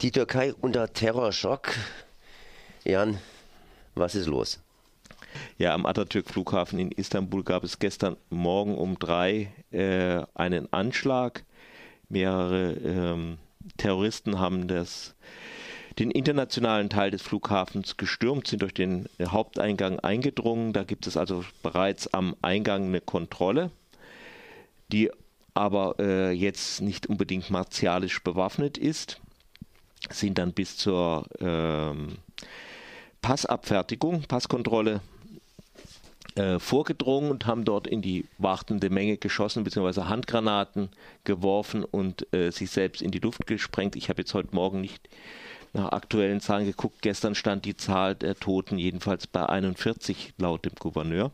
Die Türkei unter Terrorschock. Jan, was ist los? Ja, am Atatürk-Flughafen in Istanbul gab es gestern Morgen um drei äh, einen Anschlag. Mehrere ähm, Terroristen haben das, den internationalen Teil des Flughafens gestürmt, sind durch den Haupteingang eingedrungen. Da gibt es also bereits am Eingang eine Kontrolle, die aber äh, jetzt nicht unbedingt martialisch bewaffnet ist sind dann bis zur ähm, Passabfertigung, Passkontrolle äh, vorgedrungen und haben dort in die wartende Menge geschossen bzw. Handgranaten geworfen und äh, sich selbst in die Luft gesprengt. Ich habe jetzt heute Morgen nicht nach aktuellen Zahlen geguckt. Gestern stand die Zahl der Toten jedenfalls bei 41 laut dem Gouverneur.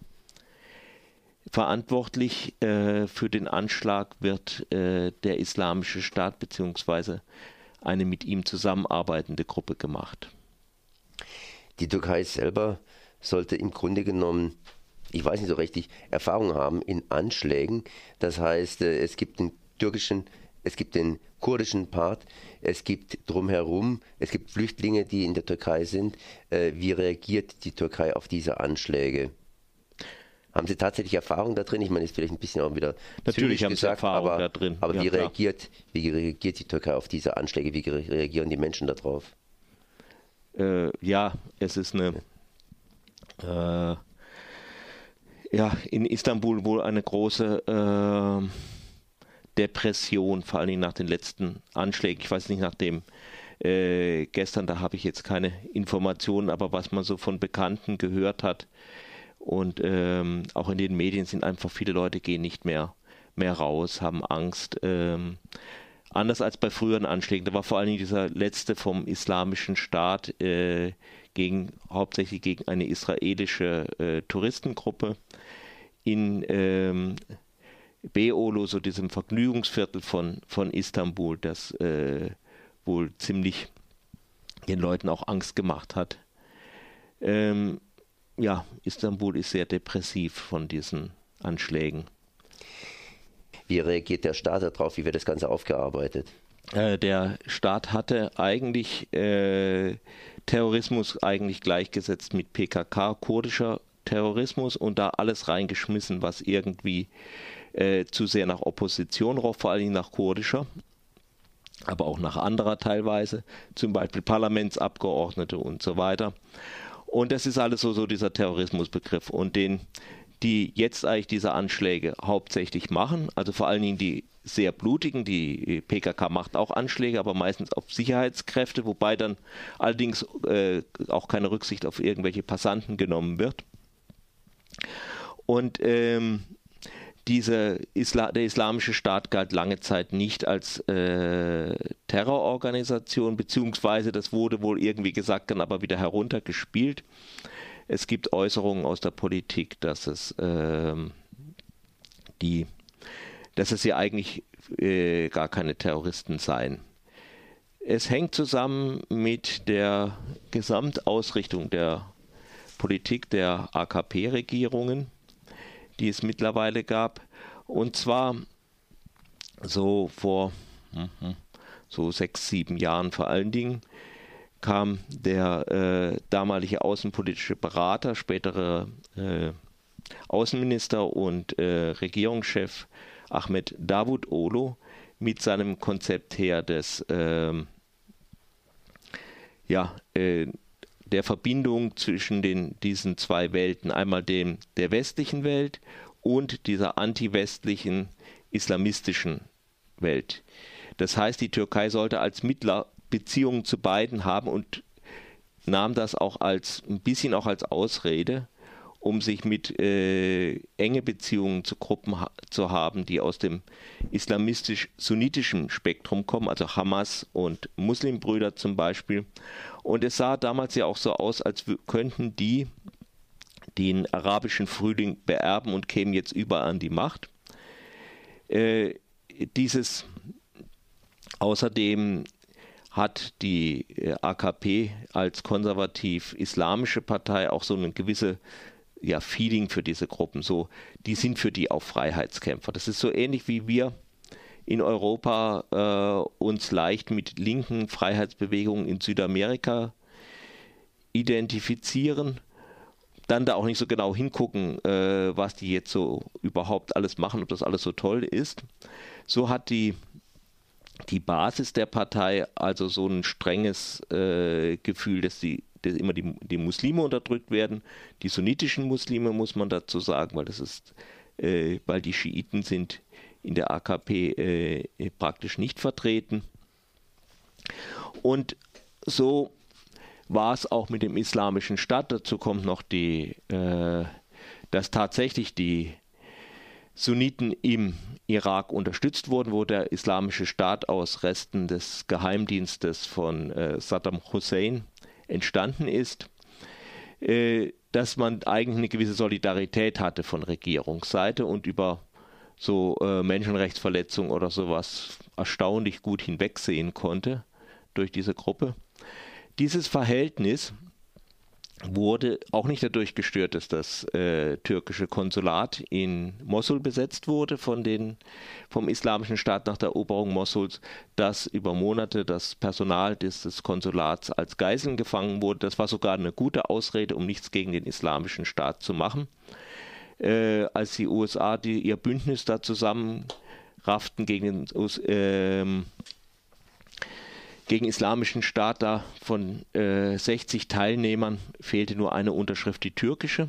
Verantwortlich äh, für den Anschlag wird äh, der Islamische Staat bzw eine mit ihm zusammenarbeitende Gruppe gemacht. Die Türkei selber sollte im Grunde genommen, ich weiß nicht so richtig, Erfahrung haben in Anschlägen. Das heißt, äh, es gibt den türkischen, es gibt den kurdischen Part, es gibt drumherum, es gibt Flüchtlinge, die in der Türkei sind. Äh, wie reagiert die Türkei auf diese Anschläge? Haben Sie tatsächlich Erfahrung da drin? Ich meine, ist vielleicht ein bisschen auch wieder natürlich haben gesagt, Sie Erfahrung aber, da drin. Aber ja, wie reagiert, wie reagiert die Türkei auf diese Anschläge? Wie reagieren die Menschen darauf? Äh, ja, es ist eine äh, ja in Istanbul wohl eine große äh, Depression, vor allen Dingen nach den letzten Anschlägen. Ich weiß nicht nach dem äh, gestern, da habe ich jetzt keine Informationen, aber was man so von Bekannten gehört hat, und ähm, auch in den Medien sind einfach viele Leute gehen nicht mehr, mehr raus, haben Angst. Ähm, anders als bei früheren Anschlägen. Da war vor allen Dingen dieser letzte vom islamischen Staat äh, gegen, hauptsächlich gegen eine israelische äh, Touristengruppe in ähm, Beolo, so diesem Vergnügungsviertel von, von Istanbul, das äh, wohl ziemlich den Leuten auch Angst gemacht hat. Ähm, ja, Istanbul ist sehr depressiv von diesen Anschlägen. Wie reagiert der Staat darauf? Wie wird das Ganze aufgearbeitet? Äh, der Staat hatte eigentlich äh, Terrorismus eigentlich gleichgesetzt mit PKK, kurdischer Terrorismus und da alles reingeschmissen, was irgendwie äh, zu sehr nach Opposition roch, vor allem nach kurdischer, aber auch nach anderer teilweise, zum Beispiel Parlamentsabgeordnete und so weiter. Und das ist alles so, so dieser Terrorismusbegriff. Und den, die jetzt eigentlich diese Anschläge hauptsächlich machen, also vor allen Dingen die sehr blutigen, die PKK macht auch Anschläge, aber meistens auf Sicherheitskräfte, wobei dann allerdings äh, auch keine Rücksicht auf irgendwelche Passanten genommen wird. Und ähm, diese Isla der Islamische Staat galt lange Zeit nicht als äh, Terrororganisation, beziehungsweise das wurde wohl irgendwie gesagt, dann aber wieder heruntergespielt. Es gibt Äußerungen aus der Politik, dass es äh, die, dass es ja eigentlich äh, gar keine Terroristen seien. Es hängt zusammen mit der Gesamtausrichtung der Politik der AKP-Regierungen die es mittlerweile gab. Und zwar so vor mhm, so sechs, sieben Jahren vor allen Dingen kam der äh, damalige außenpolitische Berater, spätere äh, Außenminister und äh, Regierungschef Ahmed Davut Olo mit seinem Konzept her des ähm, ja, äh, der Verbindung zwischen den, diesen zwei Welten, einmal dem der westlichen Welt und dieser anti-westlichen islamistischen Welt. Das heißt, die Türkei sollte als Mittler Beziehungen zu beiden haben und nahm das auch als ein bisschen auch als Ausrede, um sich mit äh, enge Beziehungen zu Gruppen ha zu haben, die aus dem islamistisch-sunnitischen Spektrum kommen, also Hamas und Muslimbrüder zum Beispiel. Und es sah damals ja auch so aus, als könnten die den arabischen Frühling beerben und kämen jetzt überall an die Macht. Äh, dieses außerdem hat die äh, AKP als konservativ-islamische Partei auch so eine gewisse ja, Feeling für diese Gruppen. So, die sind für die auch Freiheitskämpfer. Das ist so ähnlich wie wir in Europa äh, uns leicht mit linken Freiheitsbewegungen in Südamerika identifizieren, dann da auch nicht so genau hingucken, äh, was die jetzt so überhaupt alles machen, ob das alles so toll ist. So hat die, die Basis der Partei also so ein strenges äh, Gefühl, dass die dass immer die, die Muslime unterdrückt werden, die sunnitischen Muslime muss man dazu sagen, weil das ist, äh, weil die Schiiten sind in der AKP äh, praktisch nicht vertreten. Und so war es auch mit dem islamischen Staat. Dazu kommt noch die, äh, dass tatsächlich die Sunniten im Irak unterstützt wurden, wo der islamische Staat aus Resten des Geheimdienstes von äh, Saddam Hussein entstanden ist, äh, dass man eigentlich eine gewisse Solidarität hatte von Regierungsseite und über so äh, Menschenrechtsverletzungen oder sowas erstaunlich gut hinwegsehen konnte durch diese Gruppe. Dieses Verhältnis wurde auch nicht dadurch gestört, dass das äh, türkische Konsulat in Mosul besetzt wurde von den, vom Islamischen Staat nach der Eroberung Mosuls, dass über Monate das Personal dieses Konsulats als Geiseln gefangen wurde. Das war sogar eine gute Ausrede, um nichts gegen den Islamischen Staat zu machen. Äh, als die USA die, ihr Bündnis da zusammenrafften gegen den äh, gegen Islamischen Staat da von äh, 60 Teilnehmern fehlte nur eine Unterschrift, die türkische.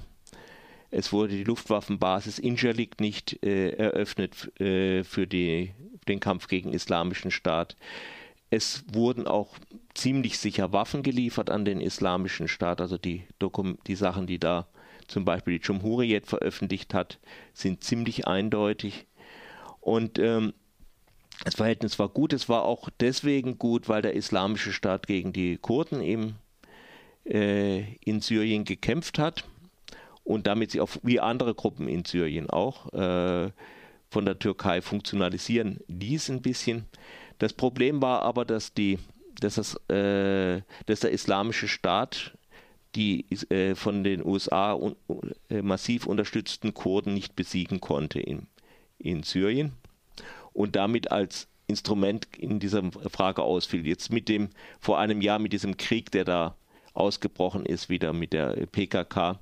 Es wurde die Luftwaffenbasis Injalik nicht äh, eröffnet äh, für die, den Kampf gegen Islamischen Staat. Es wurden auch ziemlich sicher Waffen geliefert an den Islamischen Staat. Also die, Dokum die Sachen, die da zum Beispiel die Jumhuriyet veröffentlicht hat, sind ziemlich eindeutig. Und ähm, das Verhältnis war gut. Es war auch deswegen gut, weil der Islamische Staat gegen die Kurden eben äh, in Syrien gekämpft hat und damit sie auch wie andere Gruppen in Syrien auch äh, von der Türkei funktionalisieren ließ ein bisschen. Das Problem war aber, dass die, dass, das, äh, dass der Islamische Staat die äh, von den USA un, äh, massiv unterstützten Kurden nicht besiegen konnte in, in Syrien und damit als Instrument in dieser Frage ausfiel. Jetzt mit dem, vor einem Jahr mit diesem Krieg, der da ausgebrochen ist, wieder mit der PKK.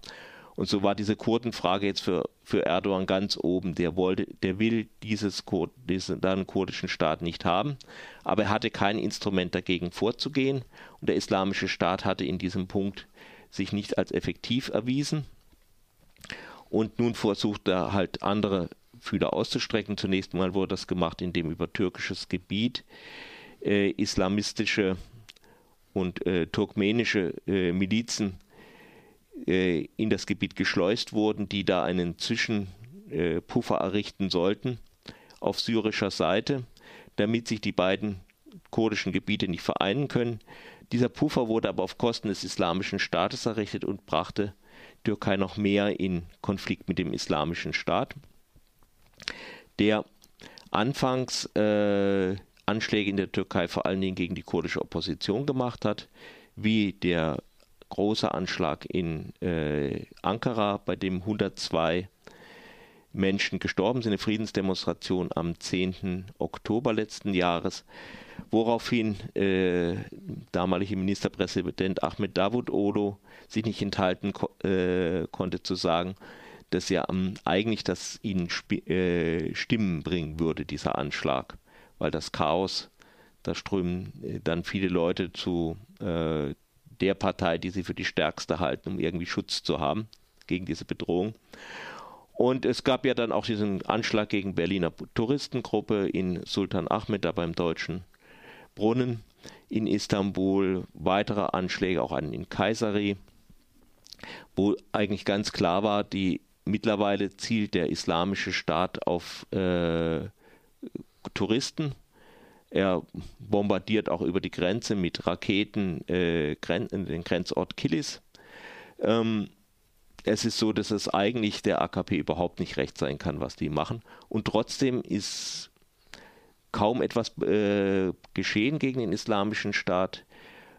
Und so war diese Kurdenfrage jetzt für, für Erdogan ganz oben. Der wollte, der will dieses Kur, diesen dann kurdischen Staat nicht haben, aber er hatte kein Instrument dagegen vorzugehen. Und der islamische Staat hatte in diesem Punkt sich nicht als effektiv erwiesen. Und nun versucht er halt andere Fühler auszustrecken. Zunächst mal wurde das gemacht, indem über türkisches Gebiet äh, islamistische und äh, turkmenische äh, Milizen äh, in das Gebiet geschleust wurden, die da einen Zwischenpuffer äh, errichten sollten auf syrischer Seite, damit sich die beiden kurdischen Gebiete nicht vereinen können. Dieser Puffer wurde aber auf Kosten des islamischen Staates errichtet und brachte Türkei noch mehr in Konflikt mit dem islamischen Staat der anfangs äh, Anschläge in der Türkei vor allen Dingen gegen die kurdische Opposition gemacht hat, wie der große Anschlag in äh, Ankara, bei dem 102 Menschen gestorben sind, eine Friedensdemonstration am 10. Oktober letzten Jahres, woraufhin äh, damalige Ministerpräsident Ahmed Davutoglu sich nicht enthalten ko äh, konnte zu sagen, das ja um, eigentlich das ihnen äh, Stimmen bringen würde, dieser Anschlag. Weil das Chaos, da strömen äh, dann viele Leute zu äh, der Partei, die sie für die stärkste halten, um irgendwie Schutz zu haben gegen diese Bedrohung. Und es gab ja dann auch diesen Anschlag gegen Berliner Touristengruppe in Sultan Ahmed, da beim Deutschen Brunnen in Istanbul, weitere Anschläge auch in Kayseri, wo eigentlich ganz klar war, die mittlerweile zielt der islamische Staat auf äh, Touristen. Er bombardiert auch über die Grenze mit Raketen äh, den Grenzort Kilis. Ähm, es ist so, dass es eigentlich der AKP überhaupt nicht recht sein kann, was die machen. Und trotzdem ist kaum etwas äh, geschehen gegen den islamischen Staat.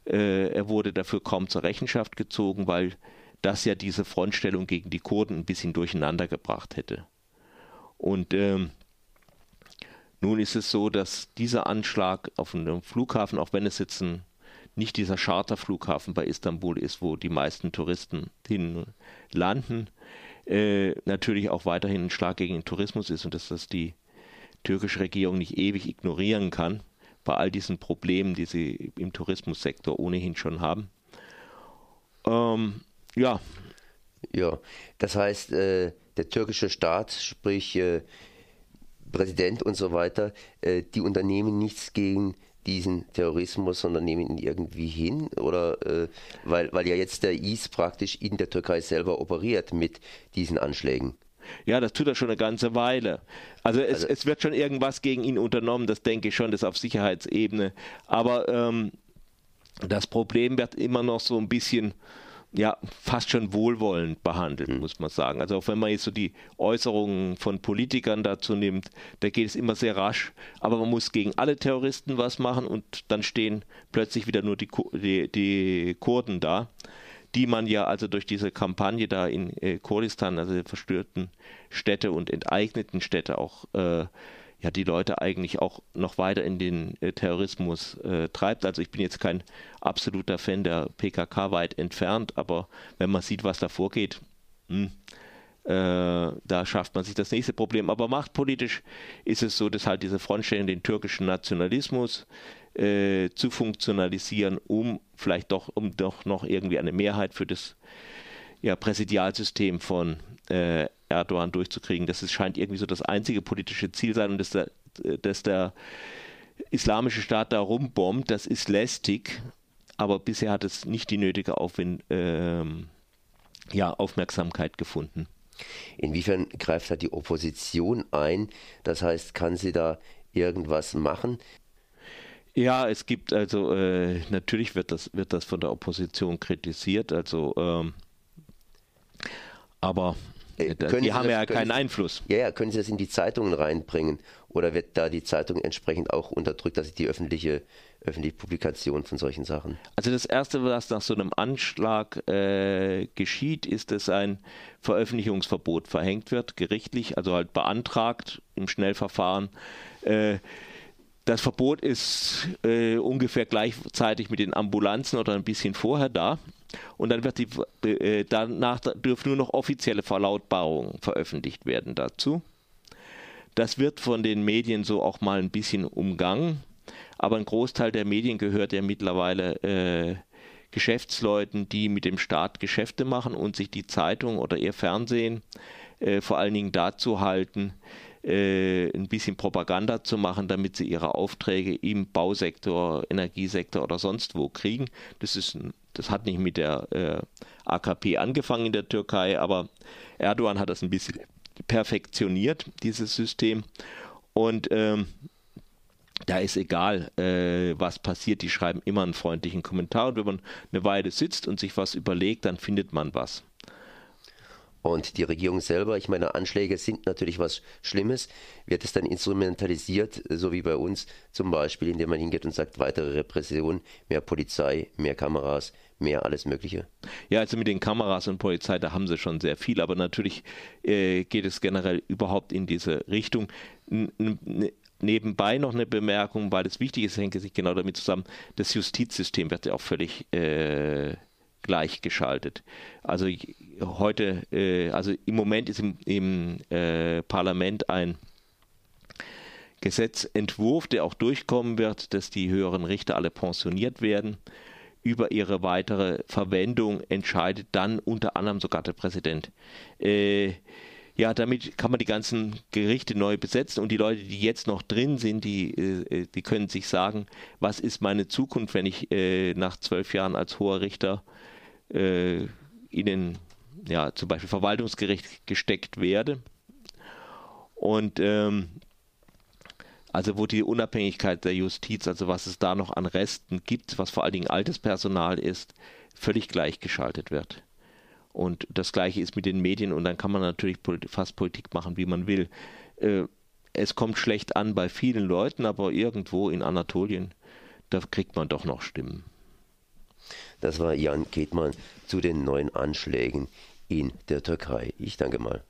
Äh, er wurde dafür kaum zur Rechenschaft gezogen, weil das ja diese Frontstellung gegen die Kurden ein bisschen durcheinander gebracht hätte. Und ähm, Nun ist es so, dass dieser Anschlag auf einem Flughafen, auch wenn es jetzt ein, nicht dieser Charterflughafen bei Istanbul ist, wo die meisten Touristen hin landen, äh, natürlich auch weiterhin ein Schlag gegen den Tourismus ist und dass das die türkische Regierung nicht ewig ignorieren kann, bei all diesen Problemen, die sie im Tourismussektor ohnehin schon haben. Ähm, ja. Ja, das heißt, äh, der türkische Staat, sprich äh, Präsident und so weiter, äh, die unternehmen nichts gegen diesen Terrorismus, sondern nehmen ihn irgendwie hin? Oder äh, weil, weil ja jetzt der IS praktisch in der Türkei selber operiert mit diesen Anschlägen. Ja, das tut er schon eine ganze Weile. Also es, also, es wird schon irgendwas gegen ihn unternommen, das denke ich schon, das auf Sicherheitsebene. Aber ähm, das Problem wird immer noch so ein bisschen ja, fast schon wohlwollend behandelt, mhm. muss man sagen. Also auch wenn man jetzt so die Äußerungen von Politikern dazu nimmt, da geht es immer sehr rasch, aber man muss gegen alle Terroristen was machen und dann stehen plötzlich wieder nur die, die, die Kurden da, die man ja also durch diese Kampagne da in äh, Kurdistan, also verstörten Städte und enteigneten Städte auch äh, ja die Leute eigentlich auch noch weiter in den äh, Terrorismus äh, treibt. Also ich bin jetzt kein absoluter Fan der PKK weit entfernt, aber wenn man sieht, was da vorgeht, mh, hm, äh, da schafft man sich das nächste Problem. Aber machtpolitisch ist es so, dass halt diese Frontstellung den türkischen Nationalismus äh, zu funktionalisieren, um vielleicht doch, um doch noch irgendwie eine Mehrheit für das ja, Präsidialsystem von äh, Erdogan durchzukriegen. Das ist, scheint irgendwie so das einzige politische Ziel sein und dass der, dass der islamische Staat da rumbombt, das ist lästig, aber bisher hat es nicht die nötige Aufwind, ähm, ja, Aufmerksamkeit gefunden. Inwiefern greift da die Opposition ein? Das heißt, kann sie da irgendwas machen? Ja, es gibt also äh, natürlich wird das wird das von der Opposition kritisiert, also ähm, aber äh, die Sie haben das, ja keinen Einfluss. Ja, ja, können Sie das in die Zeitungen reinbringen? Oder wird da die Zeitung entsprechend auch unterdrückt, dass die öffentliche, öffentliche Publikation von solchen Sachen? Also das Erste, was nach so einem Anschlag äh, geschieht, ist, dass ein Veröffentlichungsverbot verhängt wird, gerichtlich, also halt beantragt im Schnellverfahren. Äh, das Verbot ist äh, ungefähr gleichzeitig mit den Ambulanzen oder ein bisschen vorher da. Und dann wird die, äh, danach dürfen nur noch offizielle Verlautbarungen veröffentlicht werden dazu. Das wird von den Medien so auch mal ein bisschen umgangen, aber ein Großteil der Medien gehört ja mittlerweile äh, Geschäftsleuten, die mit dem Staat Geschäfte machen und sich die Zeitung oder ihr Fernsehen äh, vor allen Dingen dazu halten, äh, ein bisschen Propaganda zu machen, damit sie ihre Aufträge im Bausektor, Energiesektor oder sonst wo kriegen. Das ist ein das hat nicht mit der äh, AKP angefangen in der Türkei, aber Erdogan hat das ein bisschen perfektioniert, dieses System. Und ähm, da ist egal, äh, was passiert, die schreiben immer einen freundlichen Kommentar. Und wenn man eine Weile sitzt und sich was überlegt, dann findet man was. Und die Regierung selber, ich meine, Anschläge sind natürlich was Schlimmes. Wird es dann instrumentalisiert, so wie bei uns zum Beispiel, indem man hingeht und sagt, weitere Repression, mehr Polizei, mehr Kameras, mehr alles Mögliche? Ja, also mit den Kameras und Polizei, da haben sie schon sehr viel, aber natürlich äh, geht es generell überhaupt in diese Richtung. N nebenbei noch eine Bemerkung, weil es wichtig ist, hängt sich genau damit zusammen, das Justizsystem wird ja auch völlig äh, gleichgeschaltet. Also heute, äh, also im Moment ist im, im äh, Parlament ein Gesetzentwurf, der auch durchkommen wird, dass die höheren Richter alle pensioniert werden. Über ihre weitere Verwendung entscheidet dann unter anderem sogar der Präsident. Äh, ja, damit kann man die ganzen Gerichte neu besetzen und die Leute, die jetzt noch drin sind, die, äh, die können sich sagen, was ist meine Zukunft, wenn ich äh, nach zwölf Jahren als hoher Richter äh, ihnen ja zum Beispiel Verwaltungsgericht gesteckt werde. Und ähm, also wo die Unabhängigkeit der Justiz, also was es da noch an Resten gibt, was vor allen Dingen altes Personal ist, völlig gleichgeschaltet wird. Und das gleiche ist mit den Medien und dann kann man natürlich fast Politik machen, wie man will. Äh, es kommt schlecht an bei vielen Leuten, aber irgendwo in Anatolien, da kriegt man doch noch Stimmen. Das war Jan Ketmann zu den neuen Anschlägen in der Türkei. Ich danke mal.